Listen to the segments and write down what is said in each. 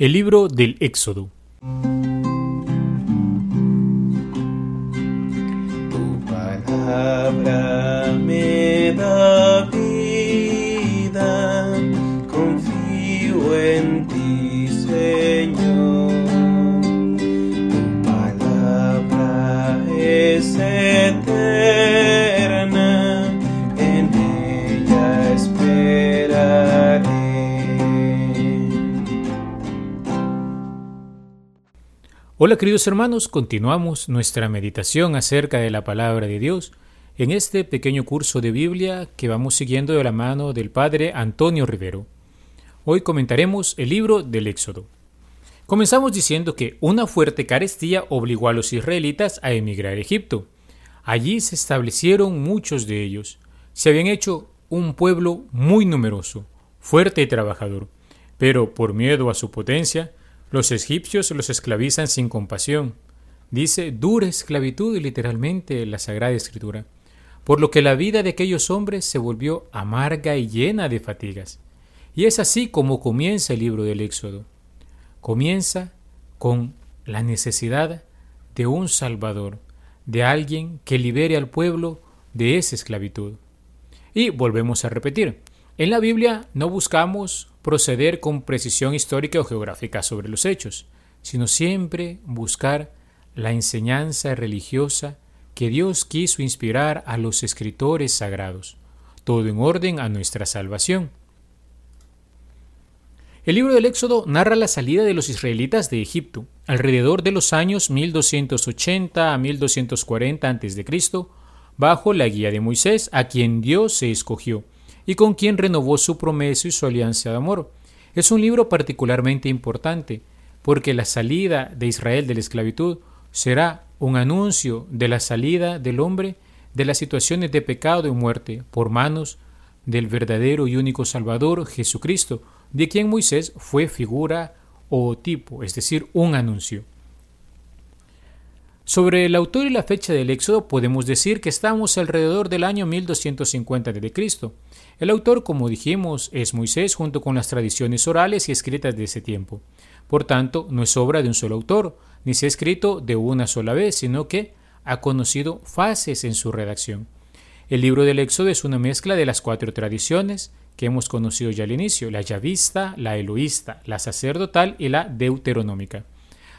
El libro del Éxodo. Tu palabra me da vida, confío en ti, Señor. Tu palabra es eterna, Hola queridos hermanos, continuamos nuestra meditación acerca de la palabra de Dios en este pequeño curso de Biblia que vamos siguiendo de la mano del Padre Antonio Rivero. Hoy comentaremos el libro del Éxodo. Comenzamos diciendo que una fuerte carestía obligó a los israelitas a emigrar a Egipto. Allí se establecieron muchos de ellos. Se habían hecho un pueblo muy numeroso, fuerte y trabajador, pero por miedo a su potencia, los egipcios los esclavizan sin compasión. Dice dura esclavitud literalmente la Sagrada Escritura, por lo que la vida de aquellos hombres se volvió amarga y llena de fatigas. Y es así como comienza el libro del Éxodo. Comienza con la necesidad de un Salvador, de alguien que libere al pueblo de esa esclavitud. Y volvemos a repetir, en la Biblia no buscamos proceder con precisión histórica o geográfica sobre los hechos, sino siempre buscar la enseñanza religiosa que Dios quiso inspirar a los escritores sagrados, todo en orden a nuestra salvación. El libro del Éxodo narra la salida de los israelitas de Egipto, alrededor de los años 1280 a 1240 a.C., bajo la guía de Moisés, a quien Dios se escogió, y con quien renovó su promesa y su alianza de amor. Es un libro particularmente importante, porque la salida de Israel de la esclavitud será un anuncio de la salida del hombre de las situaciones de pecado y muerte por manos del verdadero y único Salvador Jesucristo, de quien Moisés fue figura o tipo, es decir, un anuncio. Sobre el autor y la fecha del Éxodo podemos decir que estamos alrededor del año 1250 a.C. El autor, como dijimos, es Moisés junto con las tradiciones orales y escritas de ese tiempo. Por tanto, no es obra de un solo autor, ni se ha escrito de una sola vez, sino que ha conocido fases en su redacción. El libro del Éxodo es una mezcla de las cuatro tradiciones que hemos conocido ya al inicio, la yavista, la eloísta, la sacerdotal y la deuteronómica.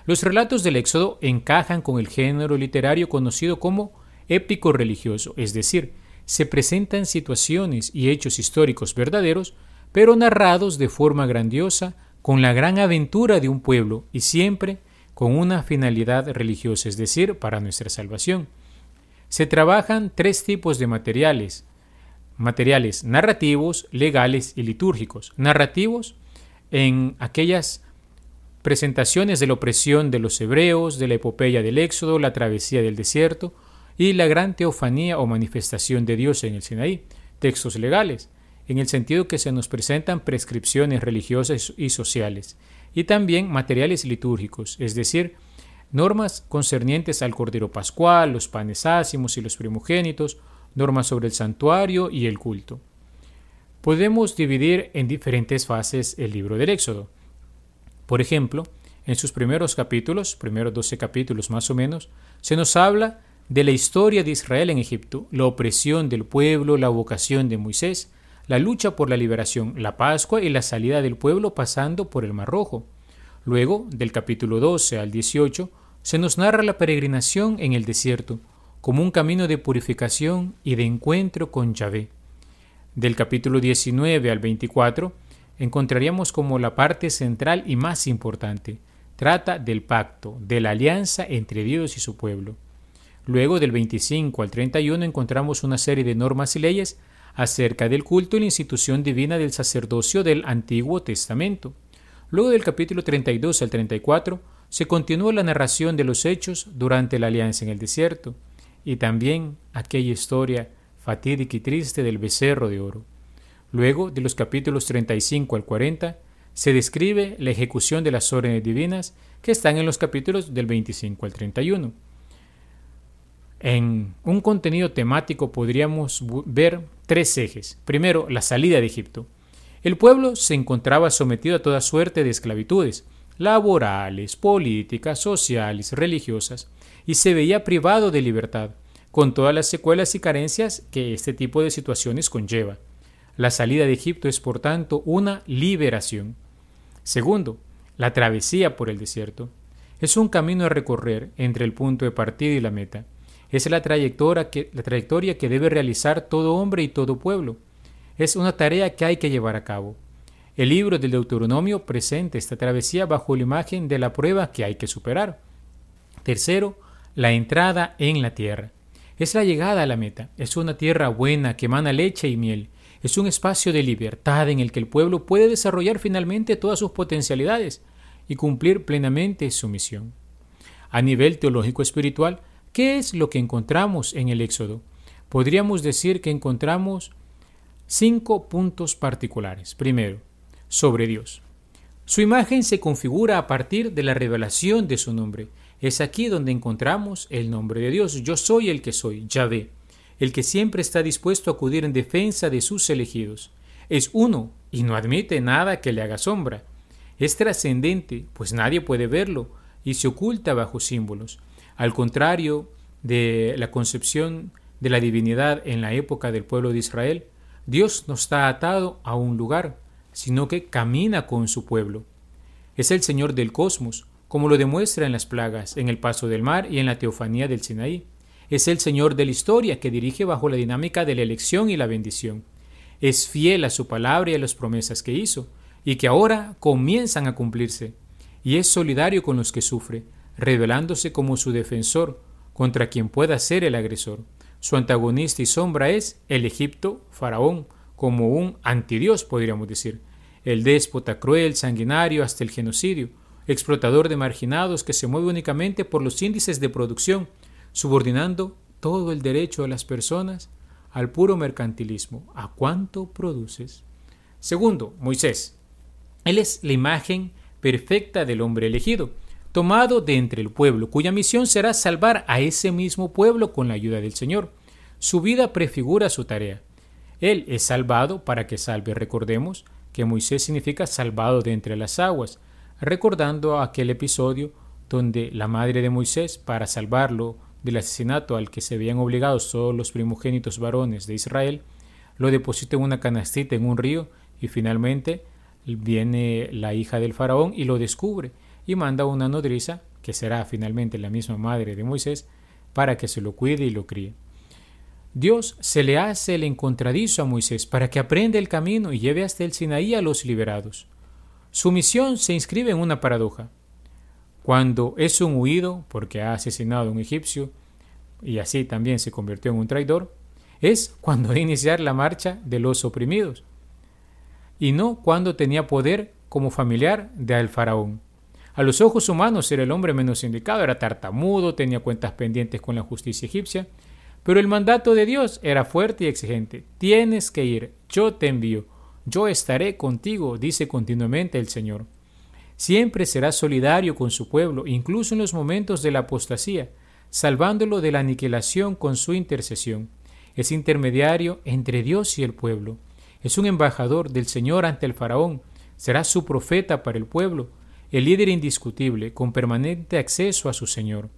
Los relatos del Éxodo encajan con el género literario conocido como épico religioso, es decir, se presentan situaciones y hechos históricos verdaderos, pero narrados de forma grandiosa, con la gran aventura de un pueblo y siempre con una finalidad religiosa, es decir, para nuestra salvación. Se trabajan tres tipos de materiales, materiales narrativos, legales y litúrgicos. Narrativos en aquellas presentaciones de la opresión de los hebreos, de la epopeya del Éxodo, la travesía del desierto y la gran teofanía o manifestación de Dios en el Sinaí, textos legales, en el sentido que se nos presentan prescripciones religiosas y sociales, y también materiales litúrgicos, es decir, normas concernientes al Cordero Pascual, los panes ácimos y los primogénitos, normas sobre el santuario y el culto. Podemos dividir en diferentes fases el libro del Éxodo. Por ejemplo, en sus primeros capítulos, primeros 12 capítulos más o menos, se nos habla de la historia de Israel en Egipto, la opresión del pueblo, la vocación de Moisés, la lucha por la liberación, la Pascua y la salida del pueblo pasando por el Mar Rojo. Luego, del capítulo 12 al 18, se nos narra la peregrinación en el desierto, como un camino de purificación y de encuentro con Yahvé. Del capítulo 19 al 24, encontraríamos como la parte central y más importante. Trata del pacto, de la alianza entre Dios y su pueblo. Luego del 25 al 31 encontramos una serie de normas y leyes acerca del culto y la institución divina del sacerdocio del Antiguo Testamento. Luego del capítulo 32 al 34 se continúa la narración de los hechos durante la alianza en el desierto y también aquella historia fatídica y triste del becerro de oro. Luego, de los capítulos 35 al 40, se describe la ejecución de las órdenes divinas que están en los capítulos del 25 al 31. En un contenido temático podríamos ver tres ejes. Primero, la salida de Egipto. El pueblo se encontraba sometido a toda suerte de esclavitudes, laborales, políticas, sociales, religiosas, y se veía privado de libertad, con todas las secuelas y carencias que este tipo de situaciones conlleva. La salida de Egipto es, por tanto, una liberación. Segundo, la travesía por el desierto. Es un camino a recorrer entre el punto de partida y la meta. Es la trayectoria que, debe realizar todo hombre y todo pueblo. Es una tarea que hay que llevar a cabo. El libro del Deuteronomio presenta esta travesía bajo la imagen de la prueba que hay que superar. Tercero, la entrada en la tierra. Es la llegada a la meta. Es una tierra buena que emana leche y miel. Es un espacio de libertad en el que el pueblo puede desarrollar finalmente todas sus potencialidades y cumplir plenamente su misión. A nivel teológico espiritual, ¿qué es lo que encontramos en el Éxodo? Podríamos decir que encontramos cinco puntos particulares. Primero, sobre Dios. Su imagen se configura a partir de la revelación de su nombre. Es aquí donde encontramos el nombre de Dios. Yo soy el que soy, Yahvé el que siempre está dispuesto a acudir en defensa de sus elegidos. Es uno y no admite nada que le haga sombra. Es trascendente, pues nadie puede verlo y se oculta bajo símbolos. Al contrario de la concepción de la divinidad en la época del pueblo de Israel, Dios no está atado a un lugar, sino que camina con su pueblo. Es el Señor del cosmos, como lo demuestra en las plagas, en el paso del mar y en la teofanía del Sinaí. Es el Señor de la historia que dirige bajo la dinámica de la elección y la bendición. Es fiel a su palabra y a las promesas que hizo, y que ahora comienzan a cumplirse. Y es solidario con los que sufre, revelándose como su defensor contra quien pueda ser el agresor. Su antagonista y sombra es el Egipto, Faraón, como un antidios, podríamos decir, el déspota cruel, sanguinario, hasta el genocidio, explotador de marginados que se mueve únicamente por los índices de producción subordinando todo el derecho de las personas al puro mercantilismo. ¿A cuánto produces? Segundo, Moisés. Él es la imagen perfecta del hombre elegido, tomado de entre el pueblo, cuya misión será salvar a ese mismo pueblo con la ayuda del Señor. Su vida prefigura su tarea. Él es salvado para que salve. Recordemos que Moisés significa salvado de entre las aguas, recordando aquel episodio donde la madre de Moisés, para salvarlo del asesinato al que se habían obligados todos los primogénitos varones de Israel, lo deposita en una canastita en un río y finalmente viene la hija del faraón y lo descubre y manda una nodriza, que será finalmente la misma madre de Moisés, para que se lo cuide y lo críe. Dios se le hace el encontradizo a Moisés para que aprenda el camino y lleve hasta el Sinaí a los liberados. Su misión se inscribe en una paradoja. Cuando es un huido porque ha asesinado a un egipcio y así también se convirtió en un traidor, es cuando de iniciar la marcha de los oprimidos y no cuando tenía poder como familiar de al faraón. A los ojos humanos era el hombre menos indicado, era tartamudo, tenía cuentas pendientes con la justicia egipcia, pero el mandato de Dios era fuerte y exigente. Tienes que ir, yo te envío, yo estaré contigo, dice continuamente el Señor. Siempre será solidario con su pueblo, incluso en los momentos de la apostasía, salvándolo de la aniquilación con su intercesión. Es intermediario entre Dios y el pueblo. Es un embajador del Señor ante el faraón. Será su profeta para el pueblo, el líder indiscutible, con permanente acceso a su Señor.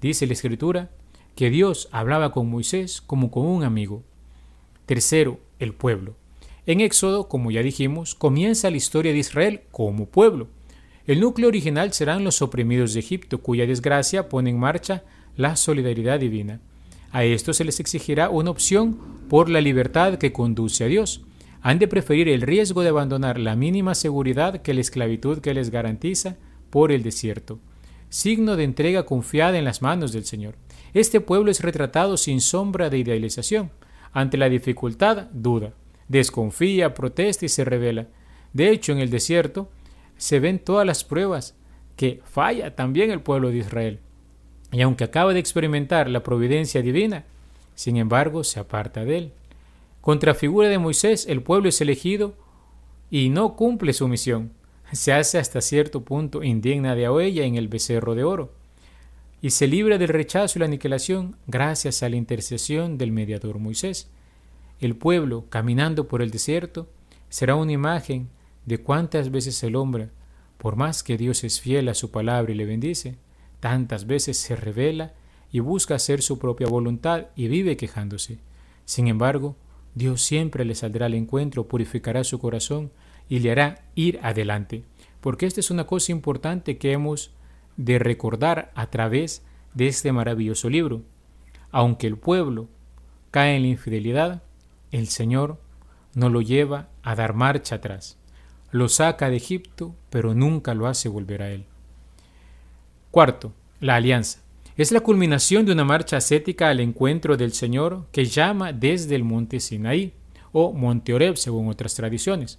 Dice la Escritura que Dios hablaba con Moisés como con un amigo. Tercero, el pueblo. En Éxodo, como ya dijimos, comienza la historia de Israel como pueblo. El núcleo original serán los oprimidos de Egipto, cuya desgracia pone en marcha la solidaridad divina. A esto se les exigirá una opción por la libertad que conduce a Dios. Han de preferir el riesgo de abandonar la mínima seguridad que la esclavitud que les garantiza por el desierto. Signo de entrega confiada en las manos del Señor. Este pueblo es retratado sin sombra de idealización. Ante la dificultad, duda, desconfía, protesta y se revela. De hecho, en el desierto, se ven todas las pruebas que falla también el pueblo de Israel. Y aunque acaba de experimentar la providencia divina, sin embargo se aparta de él. Contra figura de Moisés, el pueblo es elegido y no cumple su misión. Se hace hasta cierto punto indigna de ella en el becerro de oro y se libra del rechazo y la aniquilación gracias a la intercesión del mediador Moisés. El pueblo, caminando por el desierto, será una imagen de cuántas veces el hombre Por más que Dios es fiel a su palabra y le bendice, tantas veces se revela y busca hacer su propia voluntad y vive quejándose. Sin embargo, Dios siempre le saldrá al encuentro, purificará su corazón y le hará ir adelante, porque esta es una cosa importante que hemos de recordar a través de este maravilloso libro. Aunque el pueblo cae en la infidelidad, el Señor no lo lleva a dar marcha atrás. Lo saca de Egipto, pero nunca lo hace volver a él. Cuarto, la alianza. Es la culminación de una marcha ascética al encuentro del Señor que llama desde el monte Sinaí, o monte Oreb según otras tradiciones.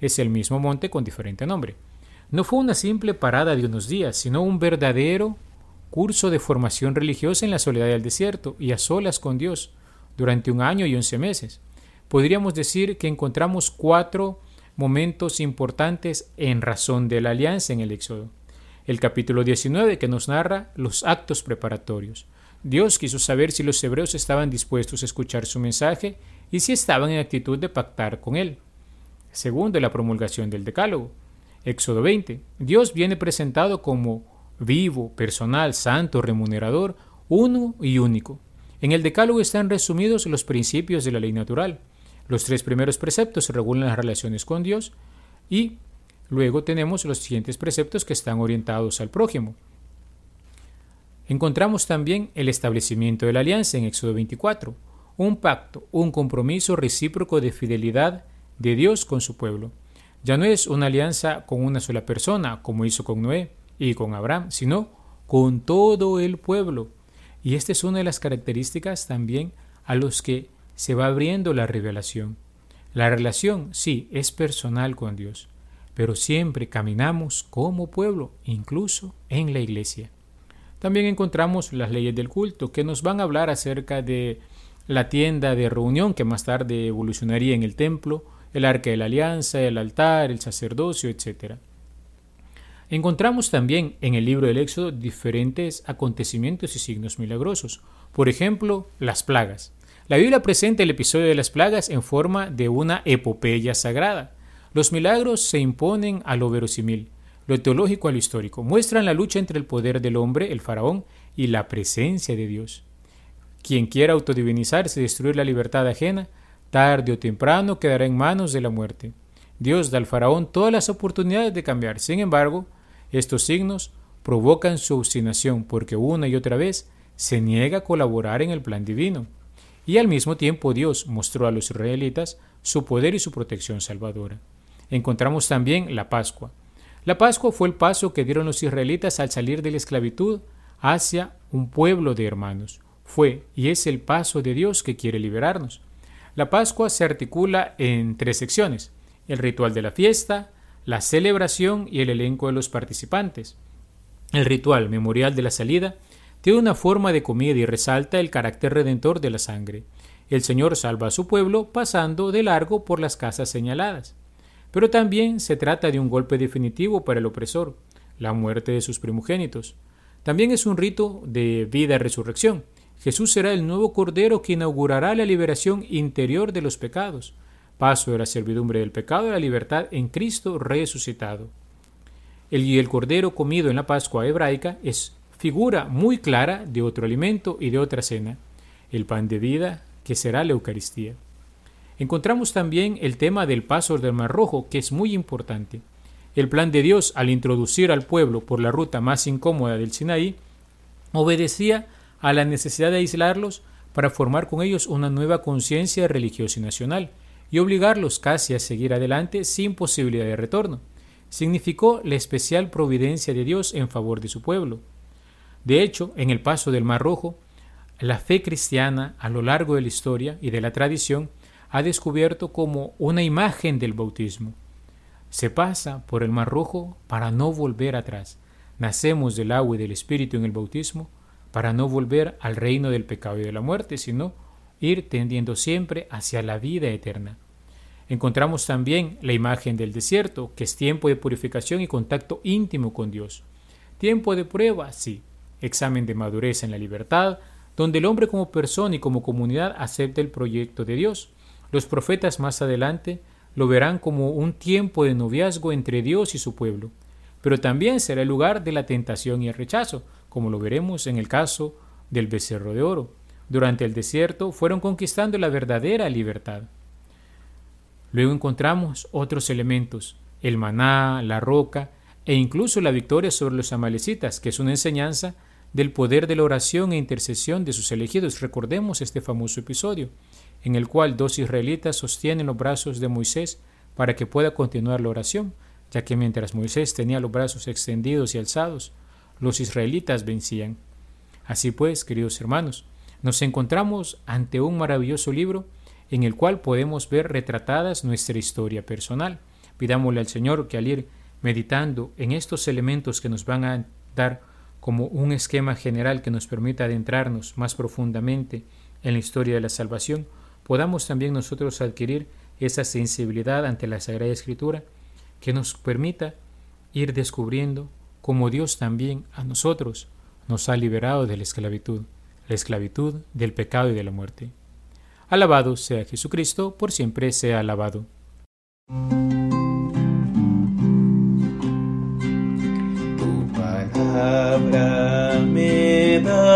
Es el mismo monte con diferente nombre. No fue una simple parada de unos días, sino un verdadero curso de formación religiosa en la soledad del desierto y a solas con Dios durante un año y once meses. Podríamos decir que encontramos cuatro momentos importantes en razón de la alianza en el Éxodo el capítulo 19 que nos narra los actos preparatorios. Dios quiso saber si los hebreos estaban dispuestos a escuchar su mensaje y si estaban en actitud de pactar con él. Segundo, la promulgación del Decálogo. Éxodo 20. Dios viene presentado como vivo, personal, santo, remunerador, uno y único. En el Decálogo están resumidos los principios de la ley natural. Los tres primeros preceptos regulan las relaciones con Dios y Luego tenemos los siguientes preceptos que están orientados al prójimo. Encontramos también el establecimiento de la alianza en Éxodo 24, un pacto, un compromiso recíproco de fidelidad de Dios con su pueblo. Ya no es una alianza con una sola persona, como hizo con Noé y con Abraham, sino con todo el pueblo. Y esta es una de las características también a los que se va abriendo la revelación. La relación, sí, es personal con Dios pero siempre caminamos como pueblo, incluso en la iglesia. También encontramos las leyes del culto, que nos van a hablar acerca de la tienda de reunión, que más tarde evolucionaría en el templo, el arca de la alianza, el altar, el sacerdocio, etc. Encontramos también en el libro del Éxodo diferentes acontecimientos y signos milagrosos. Por ejemplo, las plagas. La Biblia presenta el episodio de las plagas en forma de una epopeya sagrada. Los milagros se imponen a lo verosímil, lo teológico a lo histórico, muestran la lucha entre el poder del hombre, el faraón, y la presencia de Dios. Quien quiera autodivinizarse y destruir la libertad ajena, tarde o temprano quedará en manos de la muerte. Dios da al faraón todas las oportunidades de cambiar. Sin embargo, estos signos provocan su obstinación porque una y otra vez se niega a colaborar en el plan divino. Y al mismo tiempo Dios mostró a los israelitas su poder y su protección salvadora encontramos también la Pascua. La Pascua fue el paso que dieron los israelitas al salir de la esclavitud hacia un pueblo de hermanos. Fue y es el paso de Dios que quiere liberarnos. La Pascua se articula en tres secciones, el ritual de la fiesta, la celebración y el elenco de los participantes. El ritual memorial de la salida tiene una forma de comida y resalta el carácter redentor de la sangre. El Señor salva a su pueblo pasando de largo por las casas señaladas. Pero también se trata de un golpe definitivo para el opresor, la muerte de sus primogénitos. También es un rito de vida y resurrección. Jesús será el nuevo Cordero que inaugurará la liberación interior de los pecados, paso de la servidumbre del pecado a la libertad en Cristo resucitado. El, el Cordero comido en la Pascua hebraica es figura muy clara de otro alimento y de otra cena, el pan de vida que será la Eucaristía. Encontramos también el tema del paso del Mar Rojo, que es muy importante. El plan de Dios al introducir al pueblo por la ruta más incómoda del Sinaí obedecía a la necesidad de aislarlos para formar con ellos una nueva conciencia religiosa y nacional y obligarlos casi a seguir adelante sin posibilidad de retorno. Significó la especial providencia de Dios en favor de su pueblo. De hecho, en el paso del Mar Rojo, la fe cristiana a lo largo de la historia y de la tradición ha descubierto como una imagen del bautismo. Se pasa por el mar rojo para no volver atrás. Nacemos del agua y del espíritu en el bautismo para no volver al reino del pecado y de la muerte, sino ir tendiendo siempre hacia la vida eterna. Encontramos también la imagen del desierto, que es tiempo de purificación y contacto íntimo con Dios. Tiempo de prueba, sí. Examen de madurez en la libertad, donde el hombre como persona y como comunidad acepta el proyecto de Dios. Los profetas más adelante lo verán como un tiempo de noviazgo entre Dios y su pueblo. pero también será el lugar de la tentación y el rechazo, como lo veremos en el caso del becerro de oro. Durante el desierto fueron conquistando la verdadera libertad. Luego encontramos otros elementos, el maná, la roca e incluso la victoria sobre los amalecitas, que es una enseñanza del poder de la oración e intercesión de sus elegidos. Recordemos este famoso episodio, en el cual dos israelitas sostienen los brazos de Moisés para que pueda continuar la oración, ya que mientras Moisés tenía los brazos extendidos y alzados, los israelitas vencían. Así pues, queridos hermanos, nos encontramos ante un maravilloso libro en el cual podemos ver retratadas nuestra historia personal. Pidámosle al Señor que al ir meditando en estos elementos que nos van a dar como un esquema general que nos permita adentrarnos más profundamente en la historia de la salvación, podamos también nosotros adquirir esa sensibilidad ante la Sagrada Escritura que nos permita ir descubriendo cómo Dios también a nosotros nos ha liberado de la esclavitud, la esclavitud del pecado y de la muerte. Alabado sea Jesucristo, por siempre sea alabado. Tu palabra me da